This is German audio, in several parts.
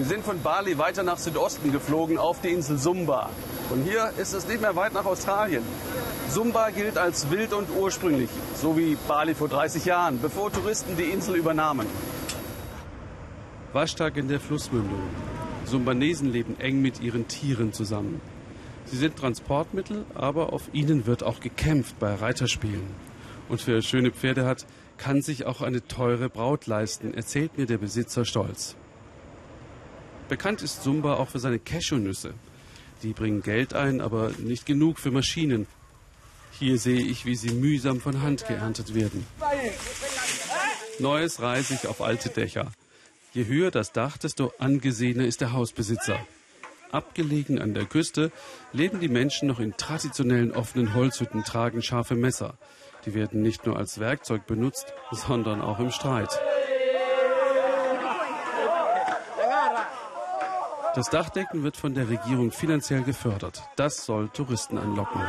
Wir sind von Bali weiter nach Südosten geflogen auf die Insel Sumba. Von hier ist es nicht mehr weit nach Australien. Sumba gilt als wild und ursprünglich, so wie Bali vor 30 Jahren, bevor Touristen die Insel übernahmen. Waschtag in der Flussmündung. Sumbanesen leben eng mit ihren Tieren zusammen. Sie sind Transportmittel, aber auf ihnen wird auch gekämpft bei Reiterspielen. Und wer schöne Pferde hat, kann sich auch eine teure Braut leisten, erzählt mir der Besitzer stolz. Bekannt ist Sumba auch für seine Cashewnüsse. Die bringen Geld ein, aber nicht genug für Maschinen. Hier sehe ich, wie sie mühsam von Hand geerntet werden. Neues reise ich auf alte Dächer. Je höher das Dach, desto angesehener ist der Hausbesitzer. Abgelegen an der Küste leben die Menschen noch in traditionellen offenen Holzhütten, tragen scharfe Messer. Die werden nicht nur als Werkzeug benutzt, sondern auch im Streit. Das Dachdecken wird von der Regierung finanziell gefördert. Das soll Touristen anlocken.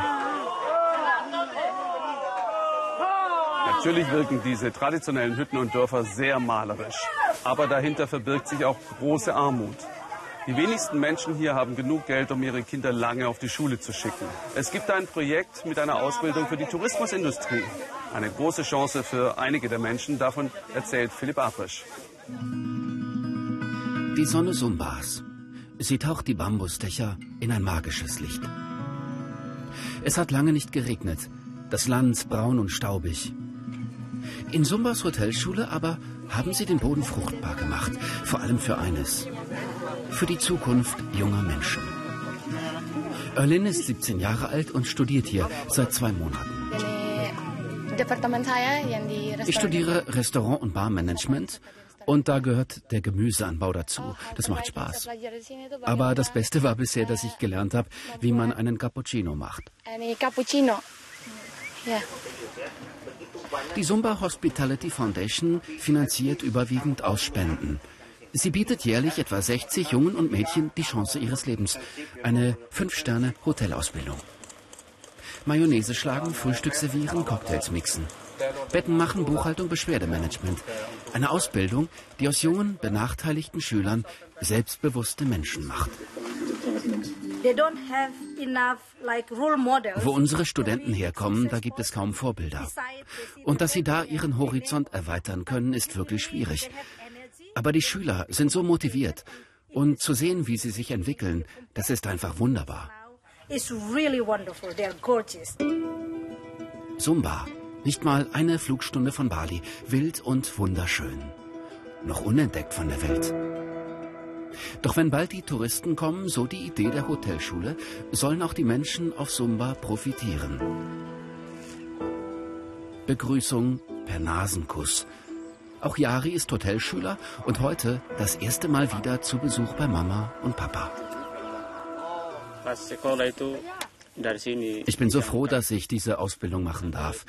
Natürlich wirken diese traditionellen Hütten und Dörfer sehr malerisch. Aber dahinter verbirgt sich auch große Armut. Die wenigsten Menschen hier haben genug Geld, um ihre Kinder lange auf die Schule zu schicken. Es gibt ein Projekt mit einer Ausbildung für die Tourismusindustrie. Eine große Chance für einige der Menschen. Davon erzählt Philipp Abrisch. Die Sonne Sumbas. Sie taucht die Bambusdächer in ein magisches Licht. Es hat lange nicht geregnet. Das Land braun und staubig. In Sumbas Hotelschule aber haben sie den Boden fruchtbar gemacht. Vor allem für eines. Für die Zukunft junger Menschen. Erlin ist 17 Jahre alt und studiert hier seit zwei Monaten. Ich studiere Restaurant- und Barmanagement und da gehört der Gemüseanbau dazu. Das macht Spaß. Aber das Beste war bisher, dass ich gelernt habe, wie man einen Cappuccino macht. Die Sumba Hospitality Foundation finanziert überwiegend aus Spenden. Sie bietet jährlich etwa 60 Jungen und Mädchen die Chance ihres Lebens. Eine Fünf-Sterne-Hotelausbildung. Mayonnaise schlagen, Frühstück servieren, Cocktails mixen. Betten machen, Buchhaltung, Beschwerdemanagement. Eine Ausbildung, die aus jungen, benachteiligten Schülern selbstbewusste Menschen macht. Wo unsere Studenten herkommen, da gibt es kaum Vorbilder. Und dass sie da ihren Horizont erweitern können, ist wirklich schwierig. Aber die Schüler sind so motiviert. Und zu sehen, wie sie sich entwickeln, das ist einfach wunderbar. Sumba, nicht mal eine Flugstunde von Bali, wild und wunderschön. Noch unentdeckt von der Welt. Doch wenn bald die Touristen kommen, so die Idee der Hotelschule, sollen auch die Menschen auf Sumba profitieren. Begrüßung per Nasenkuss. Auch Yari ist Hotelschüler und heute das erste Mal wieder zu Besuch bei Mama und Papa. Ich bin so froh, dass ich diese Ausbildung machen darf.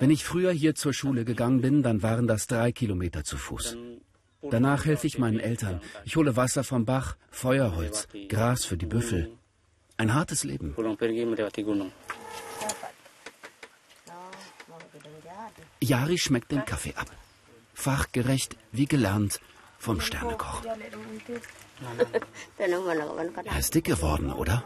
Wenn ich früher hier zur Schule gegangen bin, dann waren das drei Kilometer zu Fuß. Danach helfe ich meinen Eltern. Ich hole Wasser vom Bach, Feuerholz, Gras für die Büffel. Ein hartes Leben. Yari schmeckt den Kaffee ab. Fachgerecht, wie gelernt, vom Sternekoch. Er ist dick geworden, oder?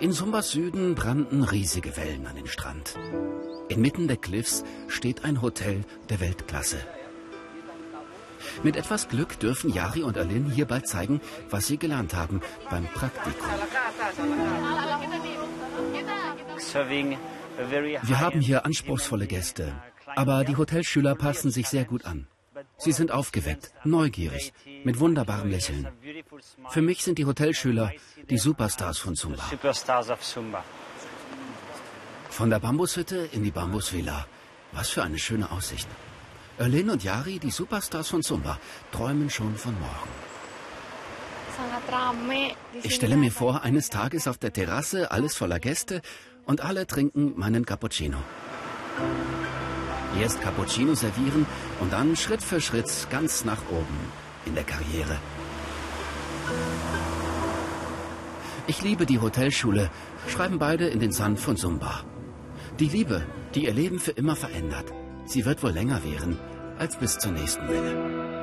In Sumbas Süden brannten riesige Wellen an den Strand. Inmitten der Cliffs steht ein Hotel der Weltklasse. Mit etwas Glück dürfen Yari und Alin hier bald zeigen, was sie gelernt haben beim Praktikum. Wir haben hier anspruchsvolle Gäste, aber die Hotelschüler passen sich sehr gut an. Sie sind aufgeweckt, neugierig, mit wunderbarem Lächeln. Für mich sind die Hotelschüler die Superstars von Zumba. Von der Bambushütte in die Bambusvilla. Was für eine schöne Aussicht. Erlin und Yari, die Superstars von Zumba, träumen schon von morgen. Ich stelle mir vor, eines Tages auf der Terrasse, alles voller Gäste und alle trinken meinen Cappuccino. Erst Cappuccino servieren und dann Schritt für Schritt ganz nach oben in der Karriere. Ich liebe die Hotelschule, schreiben beide in den Sand von Sumba. Die Liebe, die ihr Leben für immer verändert. Sie wird wohl länger währen als bis zur nächsten Welle.